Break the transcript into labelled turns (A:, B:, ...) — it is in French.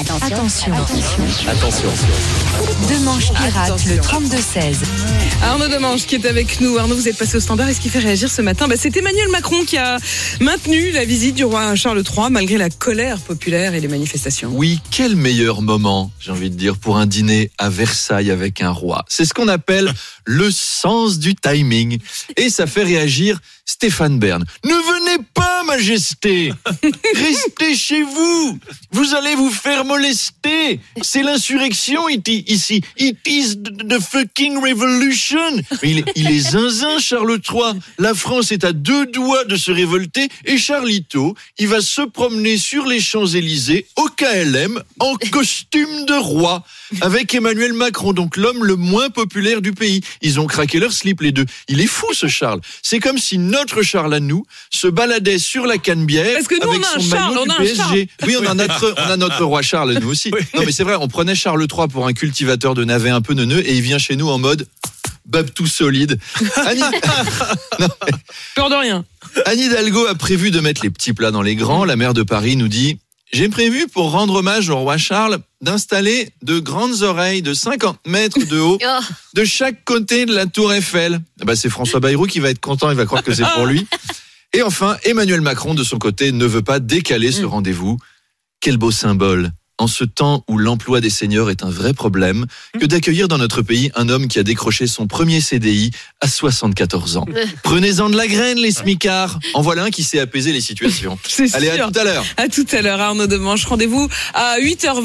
A: Attention.
B: Attention.
C: Demanche pirate, le 32-16.
D: Arnaud Demange qui est avec nous. Arnaud, vous êtes passé au standard et ce qui fait réagir ce matin, bah, c'est Emmanuel Macron qui a maintenu la visite du roi Charles III malgré la colère populaire et les manifestations.
E: Oui, quel meilleur moment, j'ai envie de dire, pour un dîner à Versailles avec un roi. C'est ce qu'on appelle le sens du timing. Et ça fait réagir Stéphane Bern. Ne venez pas, Restez chez vous Vous allez vous faire molester C'est l'insurrection ici. It is the fucking revolution il il est zinzin, Charles III. La France est à deux doigts de se révolter et Charlito, il va se promener sur les Champs-Élysées au KLM en costume de roi avec Emmanuel Macron, donc l'homme le moins populaire du pays. Ils ont craqué leur slip les deux. Il est fou ce Charles. C'est comme si notre Charles à nous se baladait sur la Canebière
D: Parce que nous,
E: avec
D: on a un
E: son
D: Charles,
E: maillot
D: on
E: du
D: a un
E: PSG.
D: Charles.
E: Oui, on a notre on a notre roi Charles nous aussi. Non mais c'est vrai, on prenait Charles III pour un cultivateur de navets un peu neuneux et il vient chez nous en mode bab tout solide. Annie,
D: Peur de rien.
E: Anne Hidalgo a prévu de mettre les petits plats dans les grands. La maire de Paris nous dit J'ai prévu, pour rendre hommage au roi Charles, d'installer de grandes oreilles de 50 mètres de haut de chaque côté de la tour Eiffel. Ah bah, c'est François Bayrou qui va être content, il va croire que c'est pour lui. Et enfin, Emmanuel Macron, de son côté, ne veut pas décaler ce rendez-vous. Quel beau symbole en ce temps où l'emploi des seniors est un vrai problème, que d'accueillir dans notre pays un homme qui a décroché son premier CDI à 74 ans. Prenez-en de la graine, les smicards. En voilà un qui sait apaiser les situations.
D: C'est
E: Allez,
D: sûr.
E: à tout à l'heure.
D: À tout à l'heure, Arnaud Demange. Rendez-vous à 8h20.